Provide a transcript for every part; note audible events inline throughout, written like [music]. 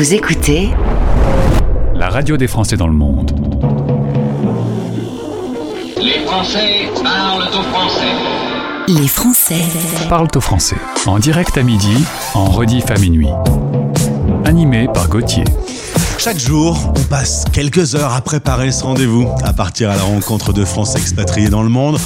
Vous écoutez la radio des Français dans le monde. Les Français parlent au français. Les Français Parlent au français. En direct à midi, en rediff à minuit. Animé par Gauthier. Chaque jour, on passe quelques heures à préparer ce rendez-vous, à partir à la rencontre de Français expatriés dans le monde.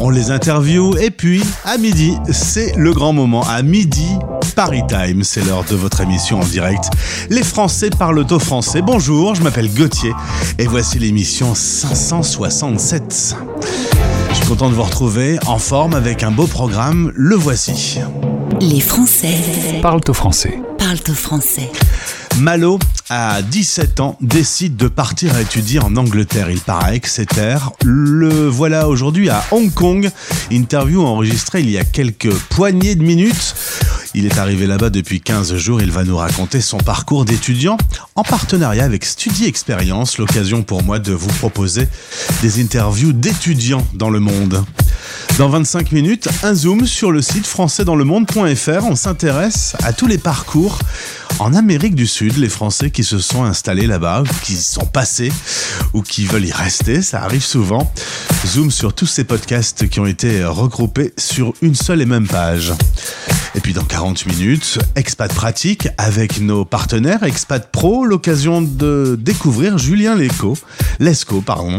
On les interviewe et puis, à midi, c'est le grand moment. À midi, Paris Time, c'est l'heure de votre émission en direct. Les Français parlent au français. Bonjour, je m'appelle Gauthier et voici l'émission 567. Je suis content de vous retrouver en forme avec un beau programme. Le voici. Les Français Parlent au français. parlent au français. Malo, à 17 ans, décide de partir étudier en Angleterre. Il part à Exeter. Le voilà aujourd'hui à Hong Kong. Interview enregistrée il y a quelques poignées de minutes. Il est arrivé là-bas depuis 15 jours. Il va nous raconter son parcours d'étudiant en partenariat avec Studi Experience. L'occasion pour moi de vous proposer des interviews d'étudiants dans le monde. Dans 25 minutes, un zoom sur le site françaisdanslemonde.fr. On s'intéresse à tous les parcours en Amérique du Sud, les Français qui se sont installés là-bas, qui y sont passés ou qui veulent y rester, ça arrive souvent. Zoom sur tous ces podcasts qui ont été regroupés sur une seule et même page. Et puis dans 40 minutes, Expat Pratique avec nos partenaires Expat Pro, l'occasion de découvrir Julien Lesco, Lesco pardon.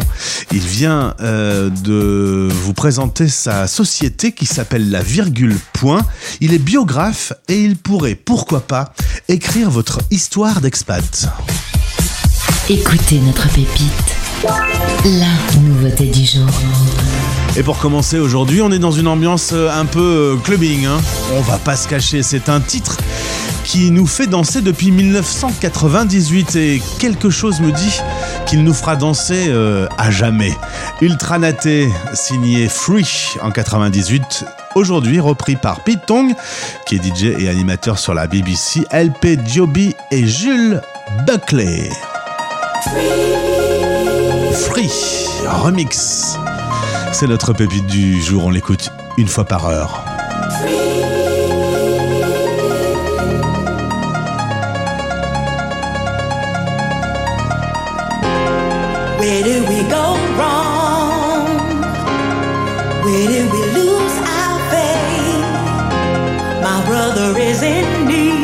Il vient euh, de vous présenter sa société qui s'appelle La Virgule Point. Il est biographe et il pourrait, pourquoi pas, écrire votre histoire d'expat. Écoutez notre pépite. La nouveauté du jour. Et pour commencer aujourd'hui, on est dans une ambiance euh, un peu euh, clubbing. hein. On va pas se cacher, c'est un titre qui nous fait danser depuis 1998 et quelque chose me dit qu'il nous fera danser euh, à jamais. Ultranaté, signé Free en 98, aujourd'hui repris par Pete Tong, qui est DJ et animateur sur la BBC, LP Joby et Jules Buckley. Free, remix. C'est notre pépite du jour, on l'écoute une fois par heure. in me.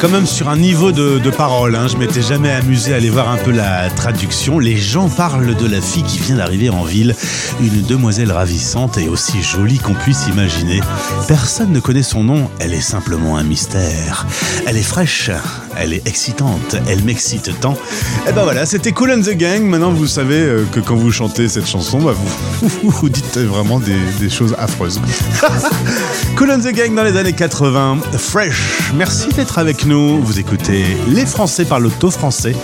quand même sur un niveau de, de parole. Hein. Je m'étais jamais amusé à aller voir un peu la traduction. Les gens parlent de la fille qui vient d'arriver en ville, une demoiselle ravissante et aussi jolie qu'on puisse imaginer. Personne ne connaît son nom, elle est simplement un mystère. Elle est fraîche, elle est excitante, elle m'excite tant. Et ben voilà, c'était Cool and the Gang. Maintenant, vous savez euh, que quand vous chantez cette chanson, bah, [laughs] vous, dites vraiment des, choses affreuses. [laughs] cool and the Gang dans les années 80, Fresh. Merci d'être avec nous. Vous écoutez Les Français par l'auto français.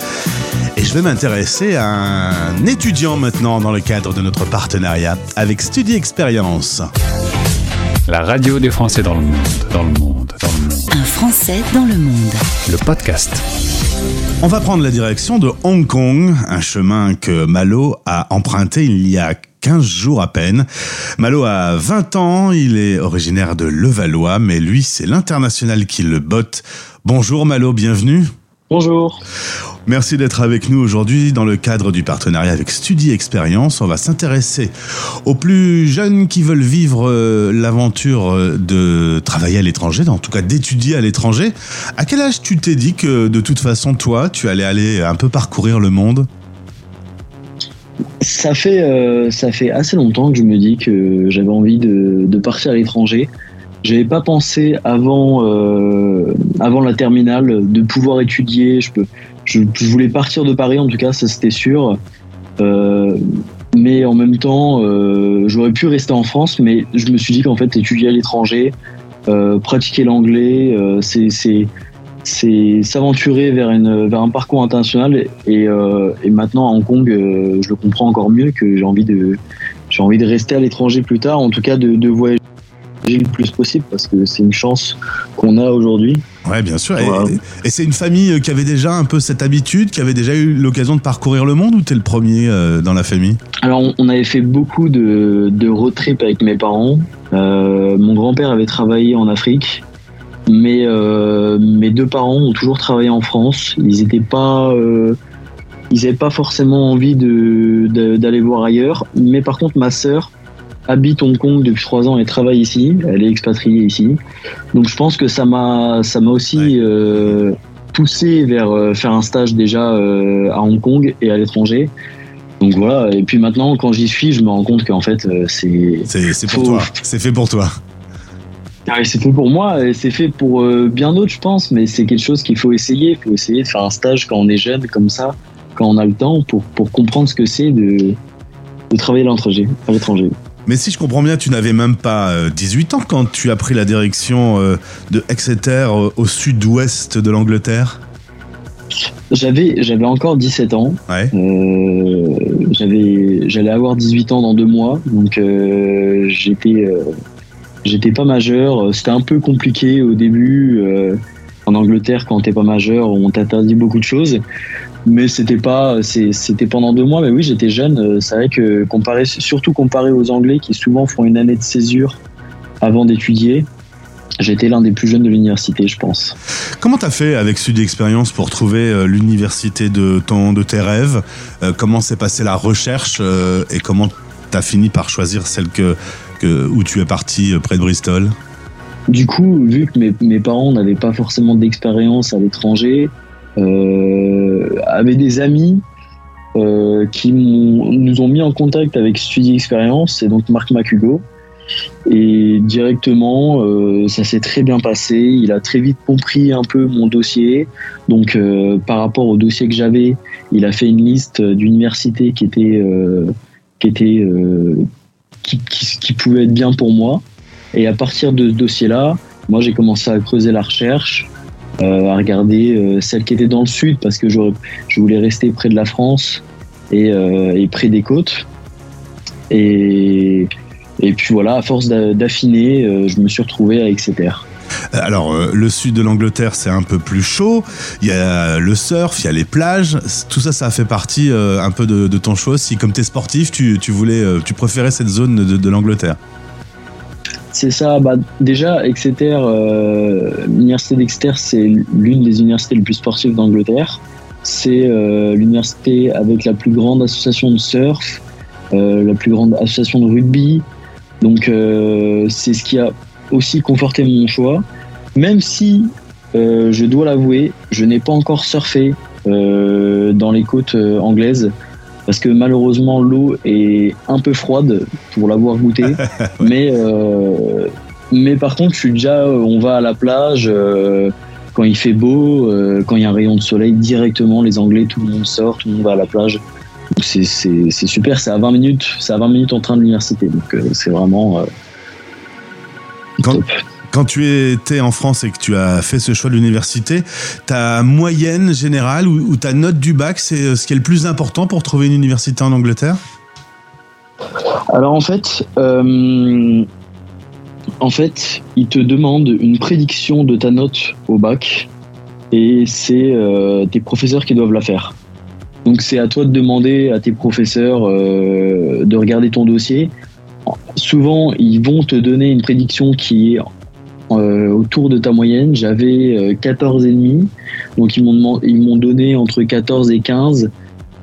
Et je vais m'intéresser à un étudiant maintenant dans le cadre de notre partenariat avec Studi Expérience. La radio des Français dans le monde, dans le monde, dans le monde. Français dans le monde. Le podcast. On va prendre la direction de Hong Kong, un chemin que Malo a emprunté il y a 15 jours à peine. Malo a 20 ans, il est originaire de Levallois, mais lui, c'est l'international qui le botte. Bonjour Malo, bienvenue. Bonjour. Merci d'être avec nous aujourd'hui dans le cadre du partenariat avec Studi Expérience. On va s'intéresser aux plus jeunes qui veulent vivre euh, l'aventure euh, de travailler à l'étranger, en tout cas d'étudier à l'étranger. À quel âge tu t'es dit que de toute façon, toi, tu allais aller un peu parcourir le monde? Ça fait, euh, ça fait assez longtemps que je me dis que j'avais envie de, de partir à l'étranger. J'avais pas pensé avant, euh, avant la terminale de pouvoir étudier. Je, peux, je, je voulais partir de Paris, en tout cas, ça c'était sûr. Euh, mais en même temps, euh, j'aurais pu rester en France, mais je me suis dit qu'en fait, étudier à l'étranger, euh, pratiquer l'anglais, euh, c'est c'est s'aventurer vers vers un parcours international et, euh, et maintenant à Hong Kong euh, je le comprends encore mieux que j'ai envie de j'ai envie de rester à l'étranger plus tard en tout cas de, de voyager le plus possible parce que c'est une chance qu'on a aujourd'hui Ouais, bien sûr. Et, Voilà. et c'est une famille qui avait déjà un peu cette habitude, qui avait déjà eu l'occasion de parcourir le monde ou t'es le premier euh, dans la famille? Alors, on- avait fait beaucoup de, de road trip avec mes parents. Euh, mon grand-père avait travaillé en Afrique, mais euh, mes deux parents ont toujours travaillé en France. Ils n'étaient pas, euh, ils n'avaient pas forcément envie de- de- d'aller voir ailleurs. Mais par contre, ma sœur habite Hong Kong depuis trois ans et travaille ici. Elle est expatriée ici. Donc, je pense que ça m'a, ça m'a aussi Ouais. euh, poussé vers euh, faire un stage déjà euh, à Hong Kong et à l'étranger. Donc voilà, et puis maintenant, quand j'y suis, je me rends compte qu'en fait, c'est. C'est c'est pour Faut- toi. C'est fait pour toi. Ah c'est fait pour moi et c'est fait pour bien d'autres, je pense, mais c'est quelque chose qu'il faut essayer. Il faut essayer de faire un stage quand on est jeune, comme ça, quand on a le temps, pour, pour comprendre ce que c'est de, de travailler à l'étranger. Mais si je comprends bien, tu n'avais même pas euh, 18 ans quand tu as pris la direction euh, de Exeter euh, au sud-ouest de l'Angleterre? J'avais, j'avais encore 17 ans. Ouais. Euh, j'avais, j'allais avoir 18 ans dans deux mois, donc euh, j'étais, euh, j'étais pas majeur. C'était un peu compliqué au début. euh, en Angleterre, quand t'es pas majeur, on t'interdit beaucoup de choses. Mais c'était pas, c'était pendant deux mois. Mais oui, j'étais jeune. Euh, C'est vrai que comparé, surtout comparé aux Anglais qui souvent font une année de césure avant d'étudier, j'étais l'un des plus jeunes de l'université, je pense. Comment t'as fait avec Sud Expérience pour trouver euh, l'université de ton de tes rêves? Euh, Comment s'est passée la recherche et comment t'as fini par choisir celle que, que où tu es parti près de Bristol? Du coup, vu que mes, mes parents n'avaient pas forcément d'expérience à l'étranger, euh, avaient des amis euh, qui nous ont mis en contact avec Studi Experience, c'est donc Marc Macugo. Et directement, euh, ça s'est très bien passé. Il a très vite compris un peu mon dossier. Donc, euh, par rapport au dossier que j'avais, il a fait une liste d'universités qui étaient, euh, qui étaient, euh, qui, qui, qui pouvaient être bien pour moi. Et à partir de ce dossier-là, moi j'ai commencé à creuser la recherche, à regarder euh, celles qui étaient dans le sud parce que je voulais rester près de la France et, euh, et près des côtes. Et, et puis voilà, à force d'a- d'affiner, euh, je me suis retrouvé à Exeter. Euh, Alors, euh, le sud de l'Angleterre, c'est un peu plus chaud. Il y a le surf, il y a les plages. Tout ça, ça a fait partie euh, un peu de, ton choix aussi. Comme tu es sportif, tu, tu voulais, euh, tu préférais cette zone de l'Angleterre. C'est ça, bah, déjà Exeter, euh, l'université d'Exeter, c'est l'une des universités les plus sportives d'Angleterre. C'est euh, l'université avec la plus grande association de surf, euh, la plus grande association de rugby. Donc c'est ce qui a aussi conforté mon choix. Même si, je dois l'avouer, je n'ai pas encore surfé dans les côtes anglaises parce que malheureusement l'eau est un peu froide pour l'avoir goûté. [laughs] mais, euh, mais par contre, je suis déjà, on va à la plage euh, quand il fait beau, euh, quand il y a un rayon de soleil, directement les Anglais, tout le monde sort, tout le monde va à la plage. C'est- super, c'est à 20 minutes, c'est à 20 minutes en train de l'université, donc euh, c'est vraiment euh, Quand, top. Quand tu étais en France et que tu as fait ce choix de l'université, ta moyenne générale ou, ta note du bac, c'est euh, ce qui est le plus important pour trouver une université en Angleterre? Alors en fait, euh, en fait, il te demande une prédiction de ta note au bac et c'est euh, tes professeurs qui doivent la faire. Donc c'est à toi de demander à tes professeurs de regarder ton dossier. Souvent, ils vont te donner une prédiction qui est euh, autour de ta moyenne. J'avais euh, 14 et demi, donc ils m'ont donné entre 14 et 15.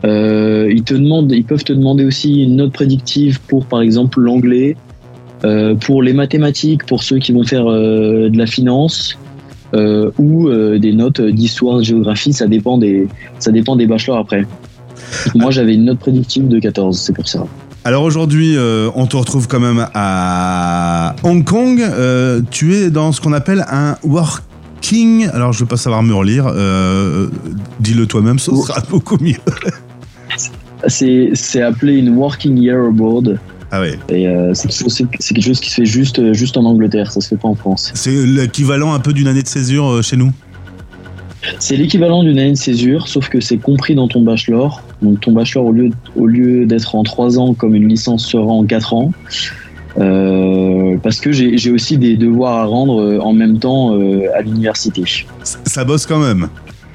Euh, ils te demandent, ils peuvent te demander aussi une note prédictive pour par exemple l'anglais, euh, pour les mathématiques, pour ceux qui vont faire euh, de la finance. euh, ou euh, des notes d'histoire, géographie, ça dépend des, ça dépend des bachelors après. Moi, j'avais une note prédictive de 14, c'est pour ça. Alors aujourd'hui, euh, on te retrouve quand même à Hong Kong. Euh, tu es dans ce qu'on appelle un working. Alors je ne vais pas savoir me relire. Euh, Dis-le toi-même, ce sera beaucoup mieux. [laughs] C'est, appelé une Working Year Abroad. Ah ouais. Et euh, c'est, quelque chose, qui se fait juste, juste en Angleterre, ça se fait pas en France. C'est l'équivalent un peu d'une année de césure chez nous? C'est l'équivalent d'une année de césure, sauf que c'est compris dans ton bachelor. Donc ton bachelor, au lieu, au lieu d'être en 3 ans comme une licence sera en 4 ans. Euh, parce que j'ai, aussi des devoirs à rendre euh, en même temps euh, à l'université. Ça bosse quand même.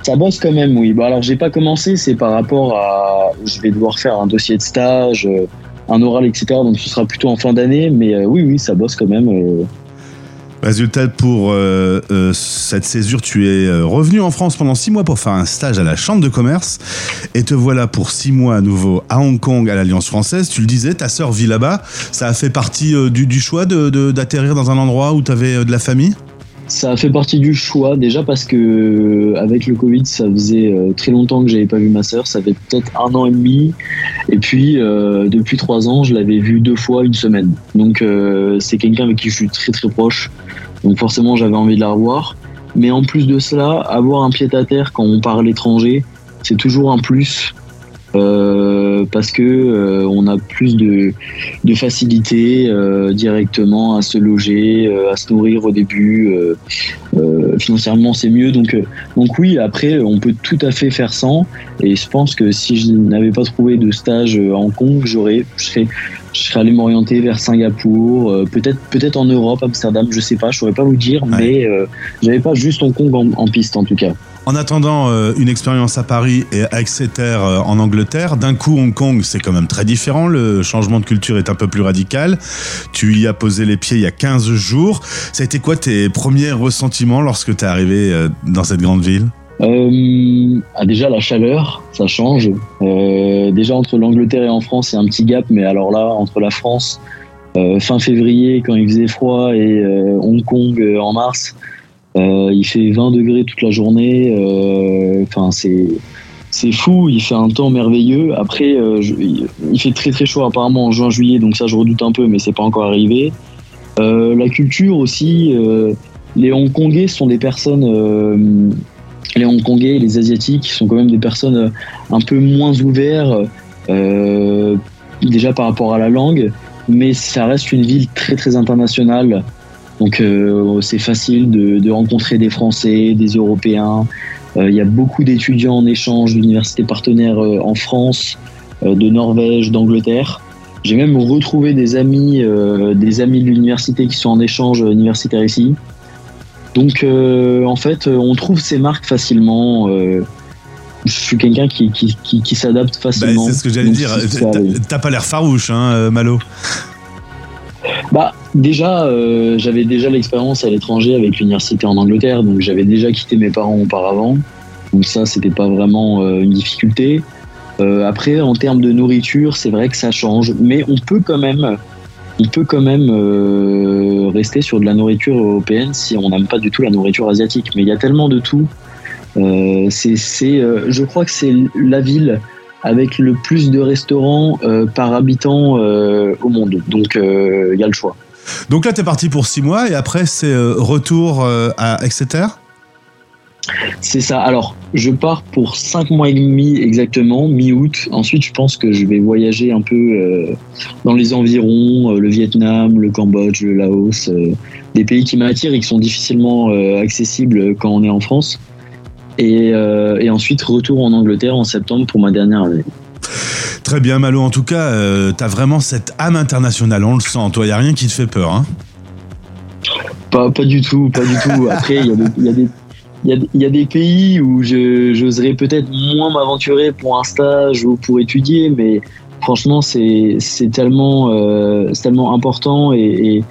Ça bosse quand même, oui. Bon, alors j'ai pas commencé, c'est par rapport à. Je vais devoir faire un dossier de stage, un oral, etc. Donc ce sera plutôt en fin d'année, mais euh, oui, oui, ça bosse quand même. Résultat, pour euh, euh, cette césure, tu es euh, revenu en France pendant six mois pour faire un stage à la Chambre de commerce. Et te voilà pour six mois à nouveau à Hong Kong, à l'Alliance française. Tu le disais, ta sœur vit là-bas. Ça a fait partie euh, du, choix d'atterrir de, dans un endroit où tu avais de la famille? Ça fait partie du choix, déjà parce que euh, avec le Covid, ça faisait euh, très longtemps que j'avais pas vu ma sœur, ça fait peut-être un an et demi. Et puis, euh, depuis trois ans, je l'avais vue deux fois une semaine. Donc, euh, c'est quelqu'un avec qui je suis très très proche. Donc, forcément, j'avais envie de la revoir. Mais en plus de cela, avoir un pied à terre quand on part à l'étranger, c'est toujours un plus. Euh, parce que euh, on a plus de, de facilité euh, directement à se loger, à se nourrir au début. financièrement, c'est mieux. Donc, donc oui, après, on peut tout à fait faire sans. Et je pense que si je n'avais pas trouvé de stage à Hong Kong, j'aurais, je serais, je serais allé m'orienter vers Singapour, euh, peut-être, peut-être en Europe, Amsterdam, je sais pas, je saurais pas vous dire, mais euh, j'avais pas juste Hong Kong en, en piste en tout cas. En attendant euh, une expérience à Paris et à Exeter euh, en Angleterre, d'un coup Hong Kong c'est quand même très différent, le changement de culture est un peu plus radical. Tu y as posé les pieds il y a 15 jours. Ça a été quoi tes premiers ressentiments lorsque tu es arrivé euh, dans cette grande ville? Euh, ah, déjà la chaleur, ça change. Déjà entre l'Angleterre et en France, a un petit gap, mais alors là, entre la France, fin février, quand il faisait froid, et Hong Kong en mars, il fait 20 degrés toute la journée. euh, Enfin, c'est c'est fou. Il fait un temps merveilleux. Après, euh, il fait très très chaud apparemment en juin-juillet, donc ça je redoute un peu, mais c'est pas encore arrivé. Euh, la culture aussi. euh, les Hongkongais sont des personnes euh, les Hongkongais et les Asiatiques sont quand même des personnes euh, un peu moins ouvertes, euh, déjà par rapport à la langue, mais ça reste une ville très très internationale. Donc euh, c'est facile de, de rencontrer des Français, des Européens. Euh, Il y a beaucoup d'étudiants en échange d'universités partenaires euh, en France, euh, de Norvège, d'Angleterre. J'ai même retrouvé des amis, euh, des amis de l'université qui sont en échange universitaire ici. Donc, euh, en fait, on trouve ces marques facilement. euh, je suis quelqu'un qui, qui, qui, qui s'adapte Bah, facilement. C'est ce que j'allais dire. T'as- pas l'air farouche, hein, Malo Bah, déjà, euh, j'avais déjà l'expérience à l'étranger avec l'université en Angleterre, donc j'avais déjà quitté mes parents auparavant. Donc ça, c'était pas vraiment euh, une difficulté. Euh, après, en termes de nourriture, c'est vrai que ça change, mais on peut quand même, on peut quand même euh, rester sur de la nourriture européenne si on n'aime pas du tout la nourriture asiatique. Mais il y a tellement de tout. Euh, c'est, je crois que c'est la ville avec le plus de restaurants euh, par habitant euh, au monde. Donc euh, il y a le choix. Donc là, t'es parti pour six mois et après, c'est euh, retour euh, à Exeter? C'est ça. Alors, je pars pour cinq mois et demi exactement, mi-août. Ensuite, je pense que je vais voyager un peu euh, dans les environs, euh, le Vietnam, le Cambodge, le Laos, euh, des pays qui m'attirent et qui sont difficilement euh, accessibles quand on est en France. Et, euh, et ensuite, retour en Angleterre en septembre pour ma dernière année. Très bien, Malo. En tout cas, euh, t'as vraiment cette âme internationale. On le sent. Toi, y a rien qui te fait peur. Hein? Pas, pas du tout, pas du tout. Après, il y a des, y y y a pays où j'oserais peut-être moins m'aventurer pour un stage ou pour étudier, mais franchement, c'est tellement, euh, tellement important et, et,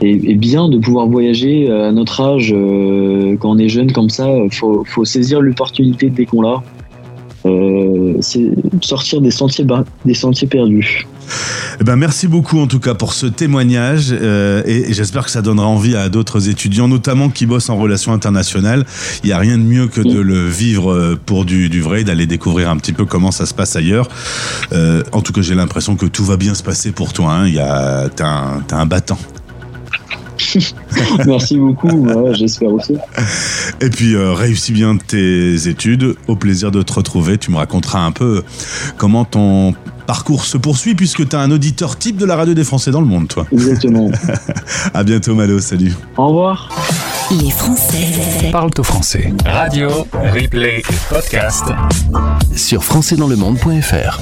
et- et bien de pouvoir voyager à notre âge euh, quand on est jeune comme ça. Faut, faut saisir l'opportunité dès qu'on l'a. Euh, c'est sortir des sentiers, des sentiers perdus. Eh ben, merci beaucoup en tout cas pour ce témoignage euh, et, et j'espère que ça donnera envie à d'autres étudiants, notamment qui bossent en relations internationales. Il n'y a rien de mieux que de le vivre euh, pour du, du vrai, d'aller découvrir un petit peu comment ça se passe ailleurs. Euh, en tout cas, j'ai l'impression que tout va bien se passer pour toi. Hein. Il y a, un battant. [laughs] Merci beaucoup, ouais, j'espère aussi. Et puis euh, réussis bien tes études. Au plaisir de te retrouver. Tu me raconteras un peu comment ton parcours se poursuit puisque tu as un auditeur type de la radio des Français dans le monde, toi. Exactement. [laughs] À bientôt, Malo. Salut. Au revoir. Les Français Parle-toi français. Radio, replay podcast. sur françaisdanslemonde.fr.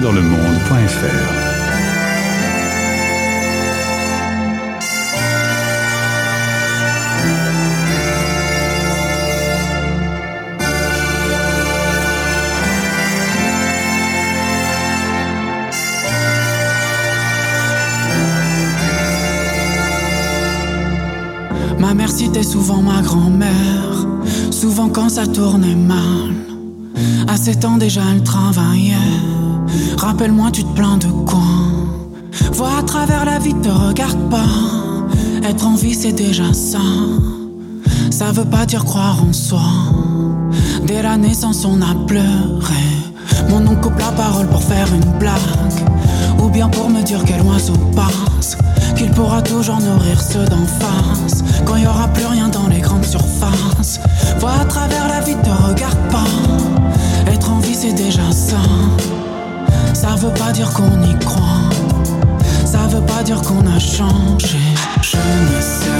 monde. françaisdanslemonde.fr Ma mère citait souvent ma grand-mère, souvent quand ça tournait mal. À 7 ans déjà elle travaillait. Rappelle-moi, tu te plains de quoi? Vois à travers la vie, te regarde pas. Être en vie, c'est déjà ça. Ça veut pas dire croire en soi. Dès la naissance, on a pleuré. Mon oncle coupe la parole pour faire une blague. Ou bien pour me dire quel oiseau passe. Qu'il pourra toujours nourrir ceux d'en face. Quand il y aura plus rien dans les grandes surfaces. Vois à travers la vie, te regarde pas. Être en vie, c'est déjà ça. Ça veut pas dire qu'on y croit. Ça veut pas dire qu'on a changé. Je ne sais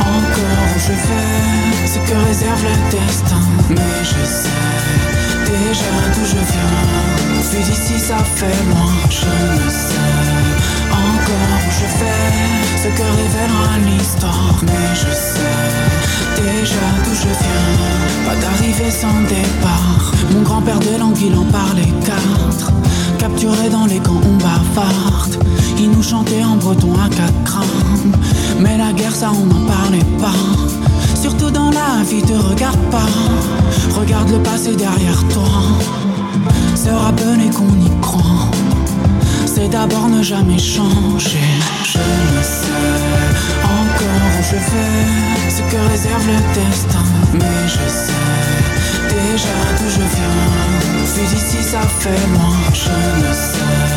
encore où je vais, ce que réserve le destin. Mais je sais déjà d'où je viens. Vu d'ici, ça fait loin. Je ne sais encore où je vais, ce que révélera l'histoire. Mais je sais déjà d'où je viens. Pas d'arrivée sans départ. Mon grand-père de langue, il en parlait quatre. Capturé dans les camps, on bavarde. Il nous chantait en breton à quatre crânes. Mais la guerre, ça, on n'en parlait pas. Surtout dans la vie, te regarde pas. Regarde le passé derrière toi. Se rappeler qu'on y croit. C'est d'abord ne jamais changer. Je ne sais je vais, ce que réserve le destin. Mais je sais déjà d'où je viens. Vu d'ici, ça fait loin. Je ne sais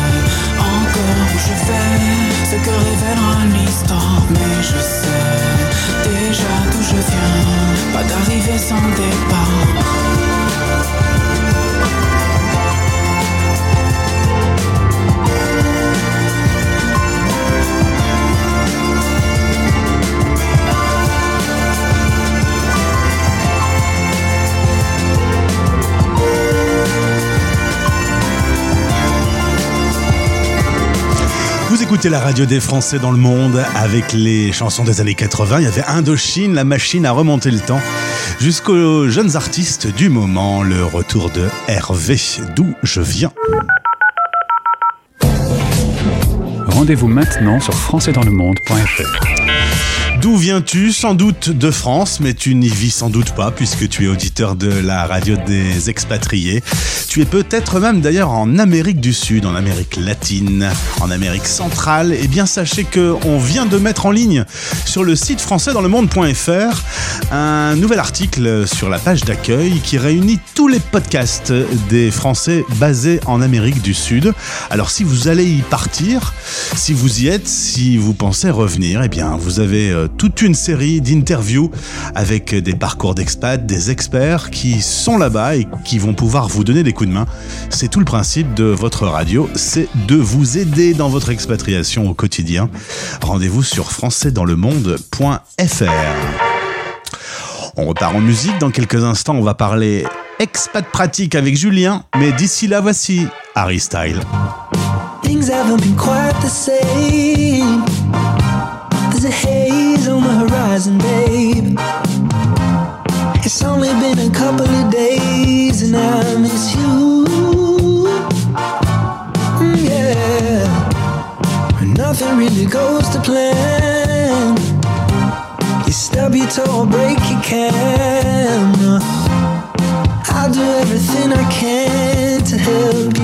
encore où je vais, ce que révélera l'histoire. Mais je sais déjà d'où je viens. Pas d'arrivée sans départ. Écoutez la radio des Français dans le monde avec les chansons des années 80. Il y avait Indochine, la machine à remonter le temps, jusqu'aux jeunes artistes du moment. Le retour de Hervé, d'où je viens. Rendez-vous maintenant sur françaisdanslemonde.fr. D'où viens-tu? Sans doute de France, mais tu n'y vis sans doute pas puisque tu es auditeur de la radio des expatriés. Tu es peut-être même d'ailleurs en Amérique du Sud, en Amérique latine, en Amérique centrale. Eh bien, sachez que on vient de mettre en ligne sur le site français dans le monde.fr un nouvel article sur la page d'accueil qui réunit tous les podcasts des Français basés en Amérique du Sud. Alors, si vous allez y partir, si vous y êtes, si vous pensez revenir, eh bien, vous avez euh, toute une série d'interviews avec des parcours d'expats, des experts qui sont là-bas et qui vont pouvoir vous donner des coups de main. C'est tout le principe de votre radio, c'est de vous aider dans votre expatriation au quotidien. Rendez-vous sur françaisdanslemonde.fr. On repart en musique. Dans quelques instants, on va parler expat pratique avec Julien. Mais d'ici là, voici Harry Style. Horizon, babe. It's only been a couple of days and I miss you. Mm, yeah. Nothing really goes to plan. You stub your toe or break your can. I'll do everything I can to help you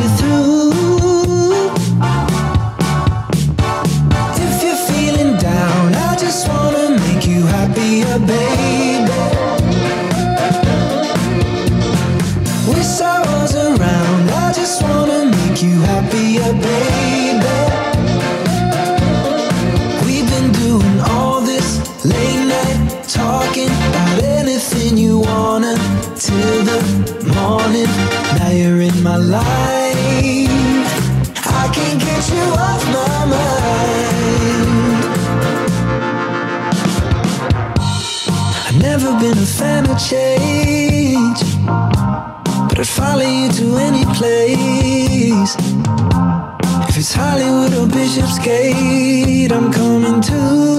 Hollywood or Bishopsgate, I'm coming too.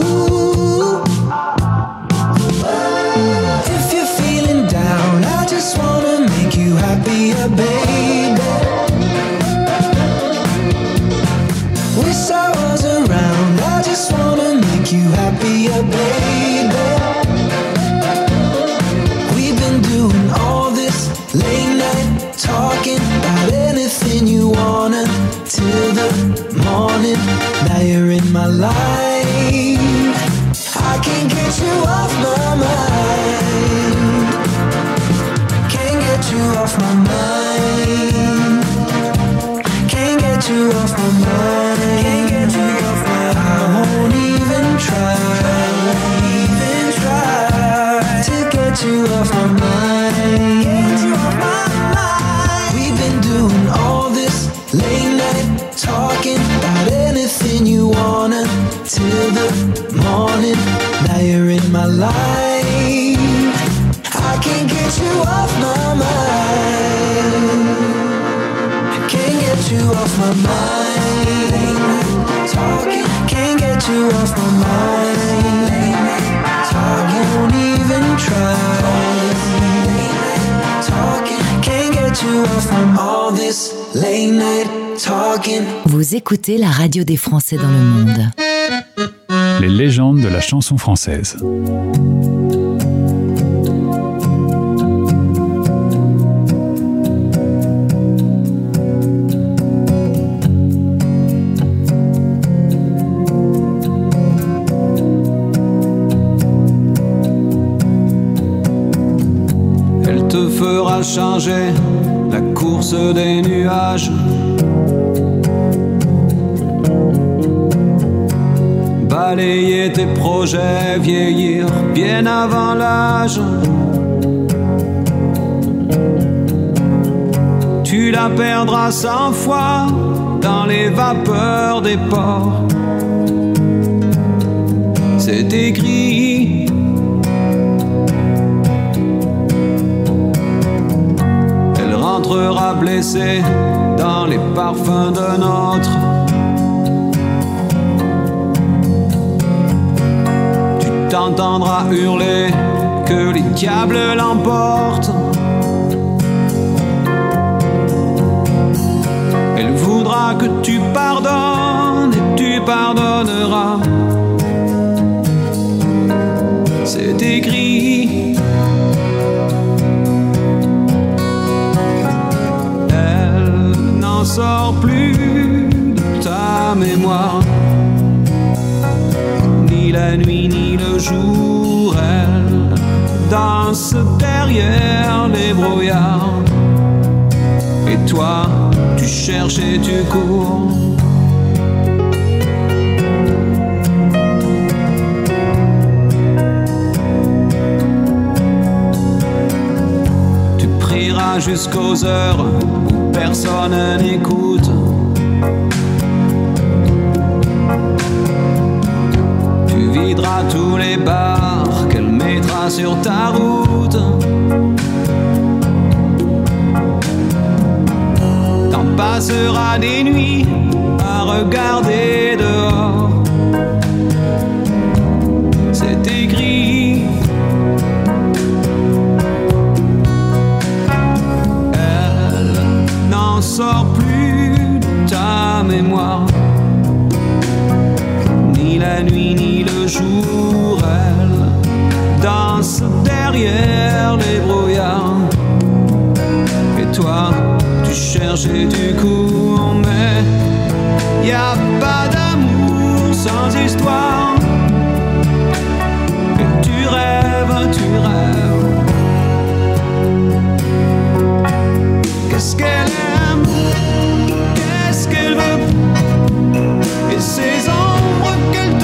Écoutez la radio des Français dans le monde. Les légendes de la chanson française. Elle te fera changer la course des nuages. Tes projets, vieillir bien avant l'âge. Tu la perdras cent fois dans les vapeurs des ports. C'est écrit. Elle rentrera blessée dans les parfums d'un autre. T'entendras hurler que les diables l'emportent. Elle voudra que tu pardonnes et tu pardonneras. C'est écrit. Elle n'en sort plus de ta mémoire. Ni la nuit ni le jour, elle danse derrière les brouillards. Et toi, tu cherches et tu cours. Tu prieras jusqu'aux heures où personne n'écoute. Tu videras tous les bars qu'elle mettra sur ta route. T'en passeras des nuits à regarder dehors. C'est écrit. Elle n'en sort plus de ta mémoire. Ni la nuit ni jour, elle danse derrière les brouillards. Et toi, tu cherches tu cours, mais y a pas d'amour sans histoire. Et tu rêves, tu rêves. Qu'est-ce qu'elle aime? Qu'est-ce qu'elle veut? Et ces ombres qu'elle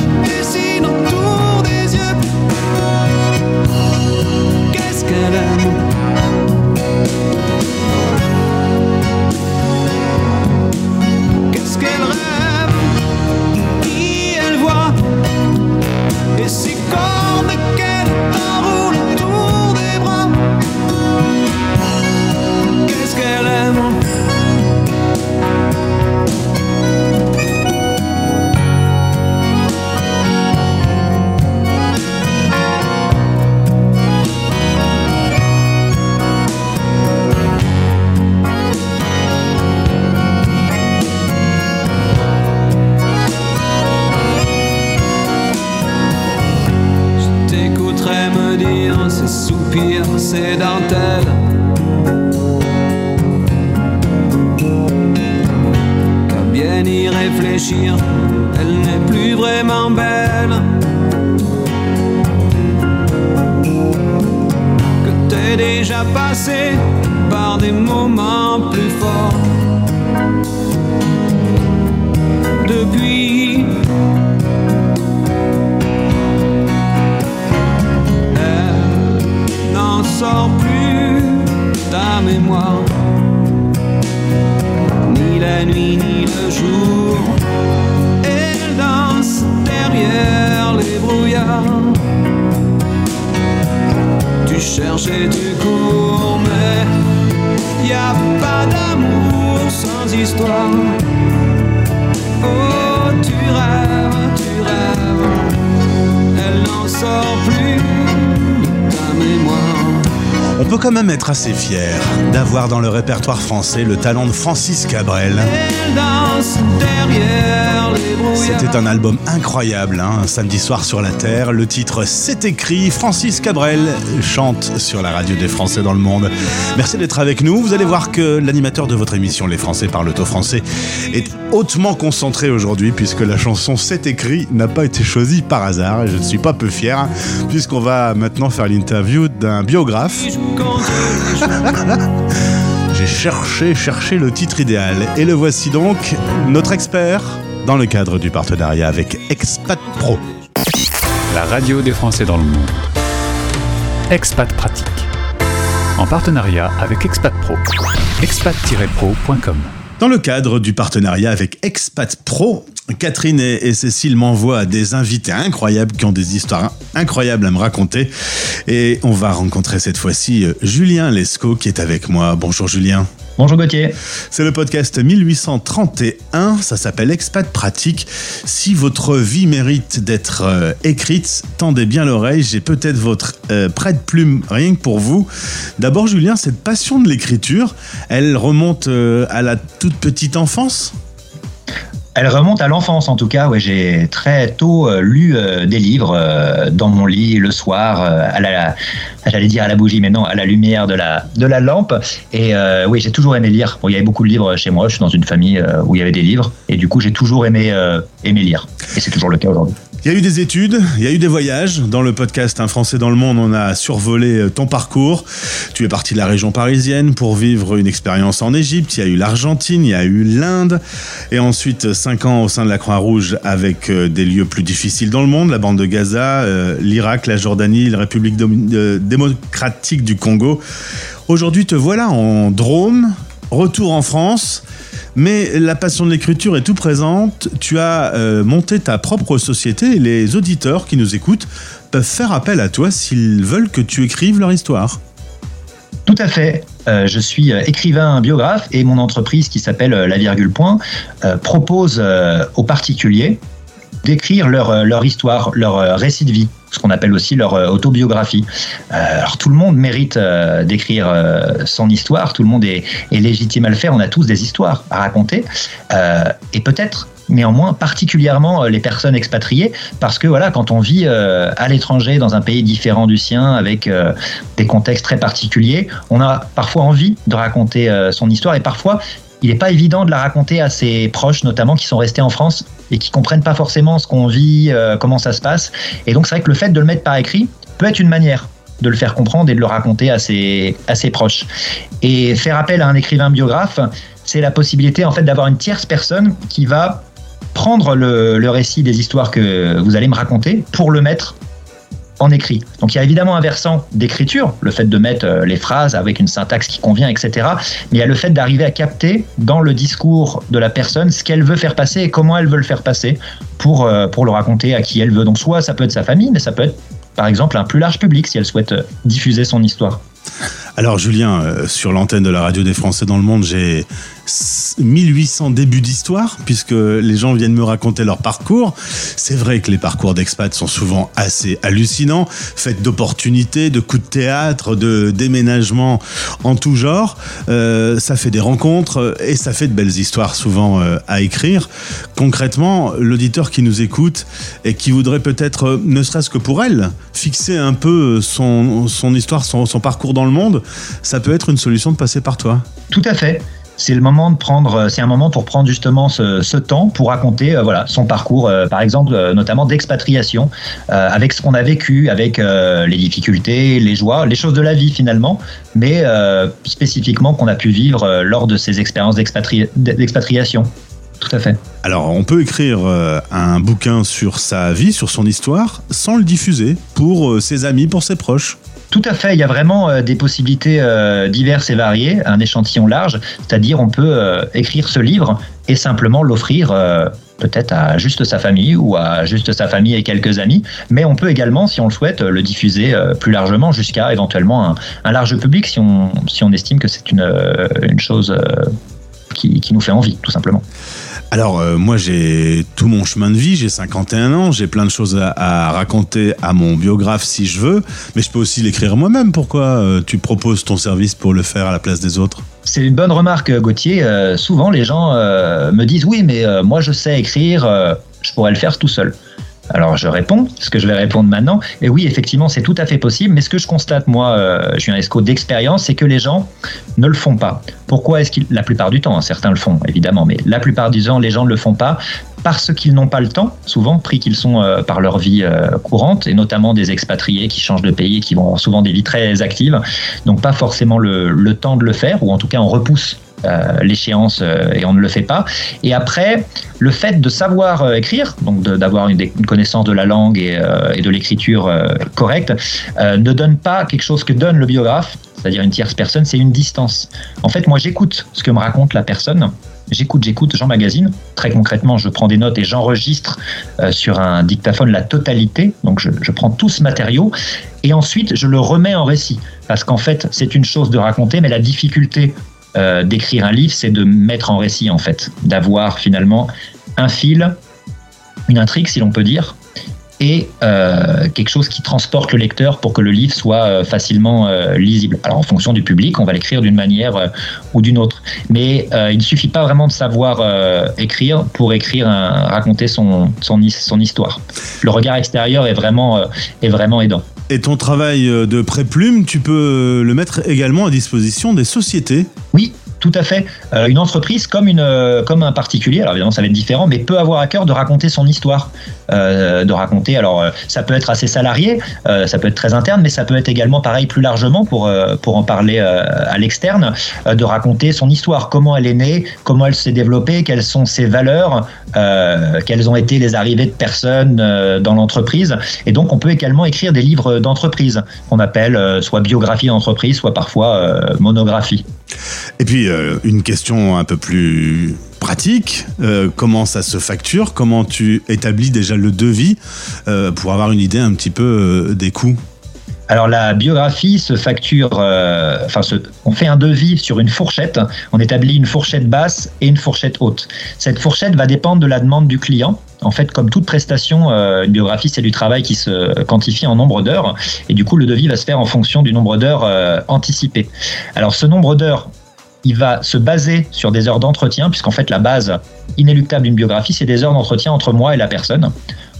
elle n'est plus vraiment belle. Que t'es déjà passé par des moments plus forts. Depuis, elle n'en sort plus ta mémoire ni la nuit ni le jour. Derrière les brouillards. Tu cherches et tu cours, mais y a pas d'amour sans histoire. Oh, tu rêves, tu rêves. Elle n'en sort plus. On peut quand même être assez fier d'avoir dans le répertoire français le talent de Francis Cabrel. C'était un album incroyable, hein, un samedi soir sur la Terre. Le titre C'est écrit. Francis Cabrel chante sur la radio des Français dans le monde. Merci d'être avec nous. Vous allez voir que l'animateur de votre émission Les Français parlent au français est hautement concentré aujourd'hui puisque la chanson C'est écrit n'a pas été choisie par hasard et je ne suis pas peu fier hein, puisqu'on va maintenant faire l'interview d'un biographe. J'ai cherché, cherché le titre idéal et le voici donc, notre expert dans le cadre du partenariat avec Expat Pro. La radio des Français dans le monde. Expat Pratique. En partenariat avec Expat Pro. expat-pro.com. Dans le cadre du partenariat avec Expat Pro, Catherine et, Cécile m'envoient des invités incroyables qui ont des histoires incroyables à me raconter. Et on va rencontrer cette fois-ci euh, Julien Lescaut qui est avec moi. Bonjour Julien. Bonjour Gauthier. C'est le podcast 1831, ça s'appelle Expat Pratique. Si votre vie mérite d'être euh, écrite, tendez bien l'oreille, j'ai peut-être votre euh, prête-plume rien que pour vous. D'abord Julien, cette passion de l'écriture, elle remonte euh, à la toute petite enfance? Elle remonte à l'enfance en tout cas. Ouais, j'ai très tôt euh, lu euh, des livres euh, dans mon lit le soir, à la, j'allais dire à la bougie, mais non, à la lumière de la de la lampe. Et oui, j'ai toujours aimé lire. Bon, il y avait beaucoup de livres chez moi. Je suis dans une famille où il y avait des livres, et du coup, j'ai toujours aimé aimé lire. Et c'est toujours le cas aujourd'hui. Il y a eu des études, il y a eu des voyages. Dans le podcast Un Français dans le monde, on a survolé euh, ton parcours. Tu es parti de la région parisienne pour vivre une expérience en Égypte. Il y a eu l'Argentine, il y a eu l'Inde. Et ensuite, cinq ans au sein de la Croix-Rouge avec euh, des lieux plus difficiles dans le monde, la bande de Gaza, euh, l'Irak, la Jordanie, la République euh, démocratique du Congo. Aujourd'hui, te voilà en Drôme, retour en France. Mais la passion de l'écriture est tout présente. Tu as euh, monté ta propre société et les auditeurs qui nous écoutent peuvent faire appel à toi s'ils veulent que tu écrives leur histoire. Tout à fait. Euh, je suis euh, écrivain biographe et mon entreprise qui s'appelle La Virgule Point propose aux particuliers d'écrire leur, histoire, leur récit de vie, ce qu'on appelle aussi leur euh, autobiographie. Euh, alors tout le monde mérite euh, d'écrire son histoire, tout le monde est, légitime à le faire, on a tous des histoires à raconter. Et peut-être néanmoins particulièrement les personnes expatriées. Parce que voilà quand on vit à l'étranger dans un pays différent du sien avec des contextes très particuliers on a parfois envie de raconter son histoire. Et parfois il n'est pas évident de la raconter à ses proches notamment qui sont restés en France et qui comprennent pas forcément ce qu'on vit euh, comment ça se passe et donc c'est vrai que le fait de le mettre par écrit peut être une manière de le faire comprendre et de le raconter à ses, à ses proches. Et faire appel à un écrivain biographe, c'est la possibilité en fait d'avoir une tierce personne qui va prendre le, le récit des histoires que vous allez me raconter pour le mettre en écrit. Donc il y a évidemment un versant d'écriture, le fait de mettre euh, les phrases avec une syntaxe qui convient, etc. Mais il y a le fait d'arriver à capter dans le discours de la personne ce qu'elle veut faire passer et comment elle veut le faire passer pour, euh, pour le raconter à qui elle veut. Donc soit ça peut être sa famille, mais ça peut être par exemple un plus large public si elle souhaite euh, diffuser son histoire. Alors Julien, sur l'antenne de la radio des Français dans le monde, j'ai 1800 débuts d'histoire, puisque les gens viennent me raconter leur parcours. C'est vrai que les parcours d'expats sont souvent assez hallucinants, faits d'opportunités, de coups de théâtre, de déménagements en tout genre. Euh, ça fait des rencontres et ça fait de belles histoires souvent euh, à écrire. Concrètement, l'auditeur qui nous écoute et qui voudrait peut-être, euh, ne serait-ce que pour elle, fixer un peu son, histoire, son parcours dans le monde, ça peut être une solution de passer par toi. Tout à fait. C'est le moment de prendre, c'est un moment pour prendre justement ce, temps pour raconter, euh, voilà, son parcours, euh, par exemple, euh, notamment d'expatriation, euh, avec ce qu'on a vécu, avec euh, les difficultés, les joies, les choses de la vie finalement, mais euh, spécifiquement qu'on a pu vivre euh, lors de ces expériences d'expatri- d'expatriation. Tout à fait. Alors, on peut écrire euh, un bouquin sur sa vie, sur son histoire, sans le diffuser pour euh, ses amis, pour ses proches. Tout à fait, il y a vraiment euh, des possibilités euh, diverses et variées, un échantillon large, c'est-à-dire on peut euh, écrire ce livre et simplement l'offrir peut-être à juste sa famille ou à juste sa famille et quelques amis, mais on peut également, si on le souhaite, le diffuser plus largement jusqu'à éventuellement un, large public si on, estime que c'est une, chose qui nous fait envie, tout simplement. Alors, euh, moi, j'ai tout mon chemin de vie, j'ai 51 ans, j'ai plein de choses à, raconter à mon biographe si je veux, mais je peux aussi l'écrire moi-même. Pourquoi euh, tu proposes ton service pour le faire à la place des autres? C'est une bonne remarque, Gauthier. Euh, souvent, les gens me disent oui, mais moi, je sais écrire, je pourrais le faire tout seul. Alors, je réponds, ce que je vais répondre maintenant. Et oui, effectivement, c'est tout à fait possible. Mais ce que je constate, moi, euh, Julien Esco, d'expérience, c'est que les gens ne le font pas. Pourquoi est-ce qu'ils. La plupart du temps, hein, certains le font, évidemment, mais la plupart du temps, les gens ne le font pas parce qu'ils n'ont pas le temps, souvent pris qu'ils sont euh, par leur vie euh, courante, et notamment des expatriés qui changent de pays, qui vont avoir souvent des vies très actives, donc pas forcément le, le temps de le faire, ou en tout cas on repousse l'échéance euh, et on ne le fait pas. Et après, le fait de savoir euh, écrire, donc d'avoir une, connaissance de la langue et, euh, de l'écriture euh, correcte, euh, ne donne pas quelque chose que donne le biographe, c'est-à-dire une tierce personne, c'est une distance. En fait, moi j'écoute ce que me raconte la personne. J'écoute, j'écoute, j'emmagasine. Très concrètement, je prends des notes et j'enregistre euh, sur un dictaphone la totalité. Donc, je, je prends tout ce matériau et ensuite je le remets en récit. Parce qu'en fait, c'est une chose de raconter, mais la difficulté euh, d'écrire un livre, c'est de mettre en récit, en fait, d'avoir finalement un fil, une intrigue, si l'on peut dire, et euh, quelque chose qui transporte le lecteur pour que le livre soit euh, facilement lisible. Alors en fonction du public, on va l'écrire d'une manière ou d'une autre. Mais il ne suffit pas vraiment de savoir écrire pour écrire, raconter son, son, his- son histoire. Le regard extérieur est vraiment, est vraiment aidant. Et ton travail euh, de pré-plume, tu peux le mettre également à disposition des sociétés. Oui, tout à fait. Euh, une entreprise comme, une, euh, comme un particulier, alors évidemment ça va être différent, mais peut avoir à cœur de raconter son histoire. Euh, de raconter, alors euh, ça peut être à ses salariés, euh, ça peut être très interne, mais ça peut être également pareil plus largement pour, euh, pour en parler euh, à l'externe, euh, de raconter son histoire, comment elle est née, comment elle s'est développée, quelles sont ses valeurs, euh, quelles ont été les arrivées de personnes euh, dans l'entreprise. Et donc on peut également écrire des livres d'entreprise qu'on appelle euh, soit biographie d'entreprise, soit parfois monographie. Et puis, une question un peu plus pratique, comment ça se facture? Comment tu établis déjà le devis pour avoir une idée un petit peu des coûts? Alors la biographie se facture, euh, enfin on fait un devis sur une fourchette, on établit une fourchette basse et une fourchette haute. Cette fourchette va dépendre de la demande du client. En fait, comme toute prestation, euh, une biographie, c'est du travail qui se quantifie en nombre d'heures. Et du coup, le devis va se faire en fonction du nombre d'heures euh, anticipé. Alors, ce nombre d'heures, il va se baser sur des heures d'entretien, puisqu'en fait, la base inéluctable d'une biographie, c'est des heures d'entretien entre moi et la personne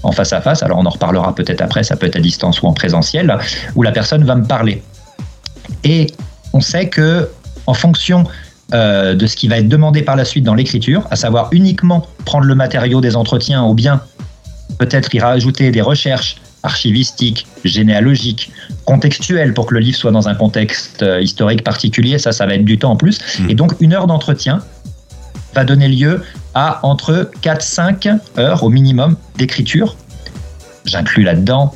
en face à face. Alors, on en reparlera peut-être après, ça peut être à distance ou en présentiel, où la personne va me parler. Et on sait que, en fonction euh, de ce qui va être demandé par la suite dans l'écriture, à savoir uniquement prendre le matériau des entretiens ou bien peut-être y rajouter des recherches archivistiques, généalogiques, contextuelles pour que le livre soit dans un contexte euh, historique particulier, ça, ça va être du temps en plus. Et donc, une heure d'entretien va donner lieu à entre 4-5 heures au minimum d'écriture. J'inclus là-dedans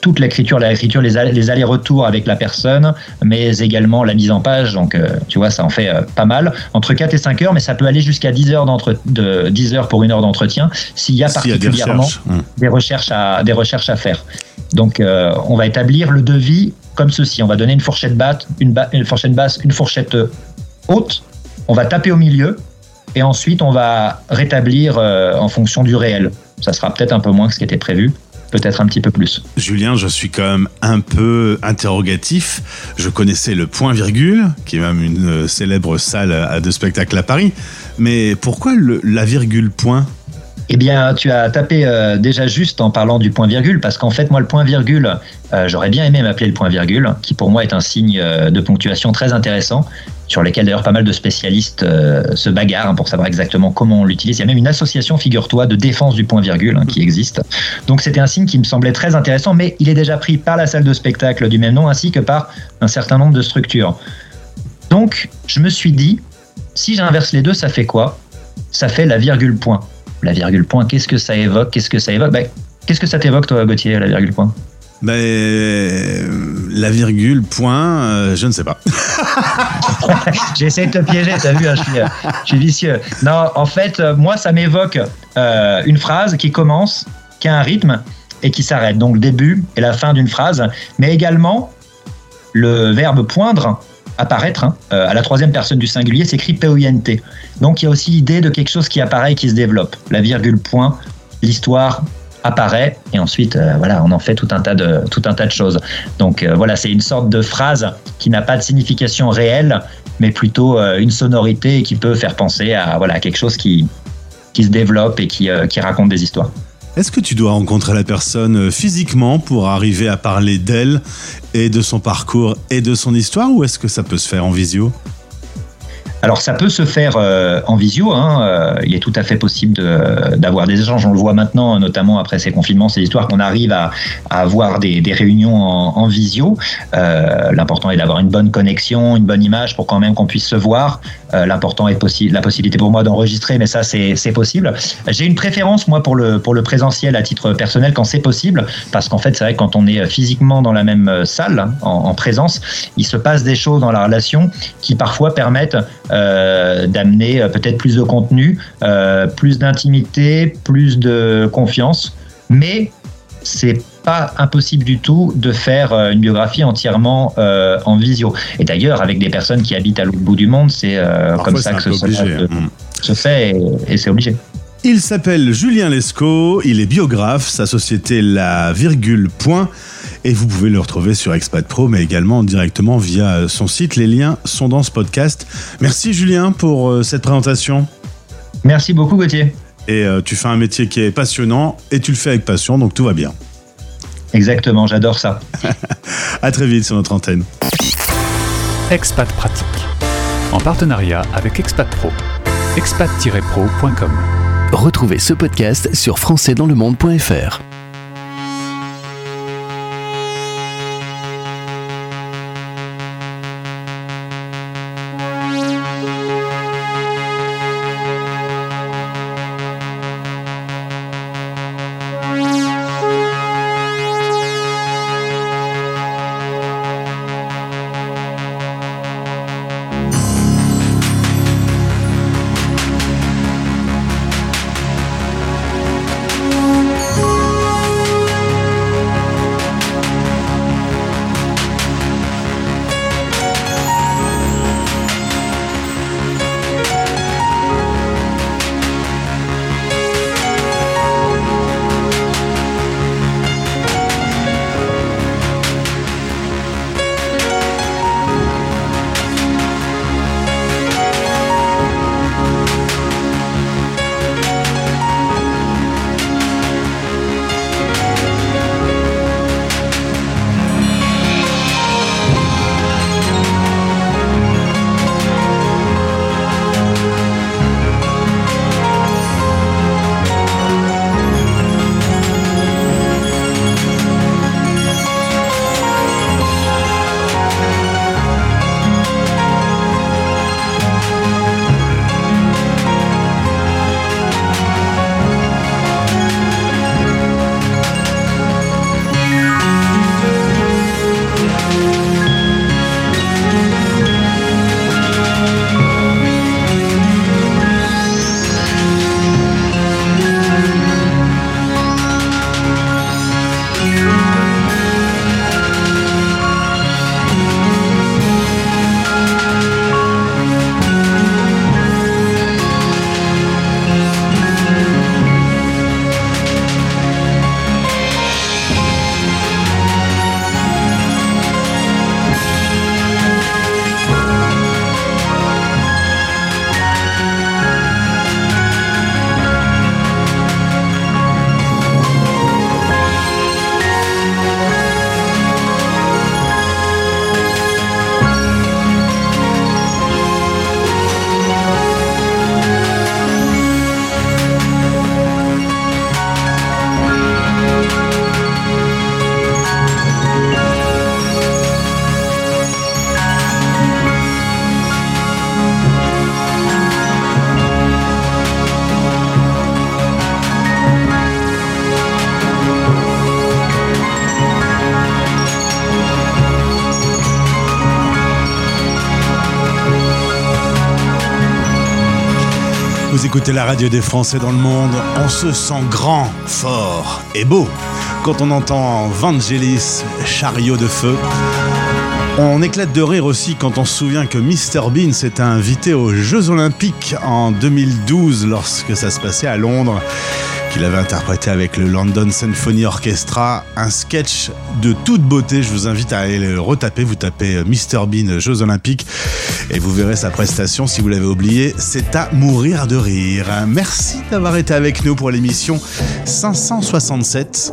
toute l'écriture, l'écriture, les, all- les allers-retours avec la personne, mais également la mise en page. Donc, euh, tu vois, ça en fait euh, pas mal. Entre 4 et 5 heures, mais ça peut aller jusqu'à 10 heures, d'entre- de, 10 heures pour une heure d'entretien s'il y a S'il y a des particulièrement recherches. Hum. des, recherches à, des recherches à faire. Donc, euh, on va établir le devis comme ceci. On va donner une fourchette basse, une, ba- une fourchette basse, une fourchette haute. On va taper au milieu et ensuite on va rétablir en fonction du réel. Ça sera peut-être un peu moins que ce qui était prévu, peut-être un petit peu plus. Julien, je suis quand même un peu interrogatif. Je connaissais le point virgule, qui est même une euh, célèbre salle à de spectacle à Paris. Mais pourquoi le- la virgule point? Eh bien, tu as tapé euh, déjà juste en parlant du point virgule, parce qu'en fait, moi, le point virgule, euh, j'aurais bien aimé m'appeler le point virgule, qui pour moi est un signe euh, de ponctuation très intéressant. Sur lesquels d'ailleurs pas mal de spécialistes euh, se bagarrent pour savoir exactement comment on l'utilise. Il y a même une association, figure-toi, de défense du point-virgule hein, qui existe. Donc c'était un signe qui me semblait très intéressant, mais il est déjà pris par la salle de spectacle du même nom ainsi que par un certain nombre de structures. Donc je me suis dit, si j'inverse les deux, ça fait quoi? Ça fait la virgule point. La virgule point, qu'est-ce que ça évoque? Qu'est-ce que ça évoque? Ben, Qu'est-ce que ça t'évoque, toi, Gauthier, la virgule point? Ben, euh, la virgule, point, euh, je ne sais pas. [laughs] [laughs] J'ai essayé de te piéger, t'as vu, hein, je, suis, euh, je suis vicieux. Non, en fait, euh, moi, ça m'évoque euh, une phrase qui commence, qui a un rythme et qui s'arrête. Donc, le début et la fin d'une phrase, mais également le verbe poindre, apparaître, hein, à la troisième personne du singulier, s'écrit P-O-I-N-T. Donc, il y a aussi l'idée de quelque chose qui apparaît et qui se développe. La virgule, point, l'histoire apparaît et ensuite euh, voilà on en fait tout un tas de tout un tas de choses. Donc euh, voilà c'est une sorte de phrase qui n'a pas de signification réelle mais plutôt euh, une sonorité qui peut faire penser à voilà quelque chose qui qui se développe et qui, qui raconte des histoires. Est-ce que tu dois rencontrer la personne physiquement pour arriver à parler d'elle et de son parcours et de son histoire ou est-ce que ça peut se faire en visio? Alors ça peut se faire euh, en visio, hein, euh, il est tout à fait possible d'avoir des échanges, on le voit maintenant, notamment après ces confinements, ces histoires qu'on arrive à, à avoir des, des réunions en, en visio. Euh, L'important est d'avoir une bonne connexion, une bonne image pour quand même qu'on puisse se voir. Euh, L'important est possi la possibilité pour moi d'enregistrer, mais ça c'est possible. J'ai une préférence moi pour le, pour le présentiel à titre personnel quand c'est possible, parce qu'en fait c'est vrai quand on est physiquement dans la même euh, salle, en, en présence, il se passe des choses dans la relation qui parfois permettent euh, d'amener peut-être plus de contenu, plus d'intimité, plus de confiance, mais c'est pas impossible du tout de faire euh, une biographie entièrement euh, en visio. Et d'ailleurs, avec des personnes qui habitent à l'autre bout du monde, c'est euh, comme ça que ce, se, hein. se fait et, et c'est obligé. Il s'appelle Julien Lescaut, il est biographe, sa société La Virgule Point, et vous pouvez le retrouver sur Expat Pro, mais également directement via son site. Les liens sont dans ce podcast. Merci Julien pour cette présentation. Merci beaucoup Gauthier. Et tu fais un métier qui est passionnant, et tu le fais avec passion, donc tout va bien. Exactement, j'adore ça. [laughs] À très vite sur notre antenne. Expat Pratique. En partenariat avec Expat Pro. expat-pro.com. Retrouvez ce podcast sur françaisdanslemonde.fr. Vous écoutez la radio des Français dans le monde. On se sent grand, fort et beau quand on entend Vangelis, chariot de feu. On éclate de rire aussi quand on se souvient que Mr Bean s'était invité aux Jeux Olympiques en 2012 lorsque ça se passait à Londres qu'il avait interprété avec le London Symphony Orchestra, un sketch de toute beauté. Je vous invite à aller le retaper. Vous tapez Mr Bean Jeux Olympiques et vous verrez sa prestation. Si vous l'avez oublié, c'est à mourir de rire. Merci d'avoir été avec nous pour l'émission 567.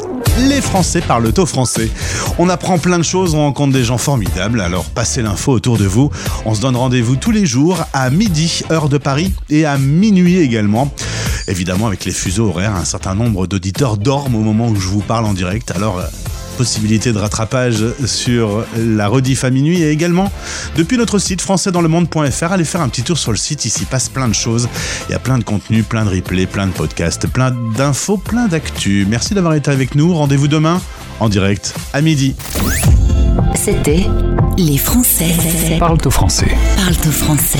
Les Français parlent au français. On apprend plein de choses, on rencontre des gens formidables. Alors passez l'info autour de vous. On se donne rendez-vous tous les jours à midi, heure de Paris, et à minuit également. Évidemment, avec les fuseaux horaires, un certain nombre d'auditeurs dorment au moment où je vous parle en direct. Alors, euh, possibilité de rattrapage sur la rediff à minuit et également depuis notre site françaisdanslemonde.fr. Allez faire un petit tour sur le site, ici passe plein de choses. Il y a plein de contenus, plein de replays, plein de podcasts, plein d'infos, plein d'actu. Merci d'avoir été avec nous. Rendez-vous demain en direct à midi. C'était Les Français Parle au français. parlent au français.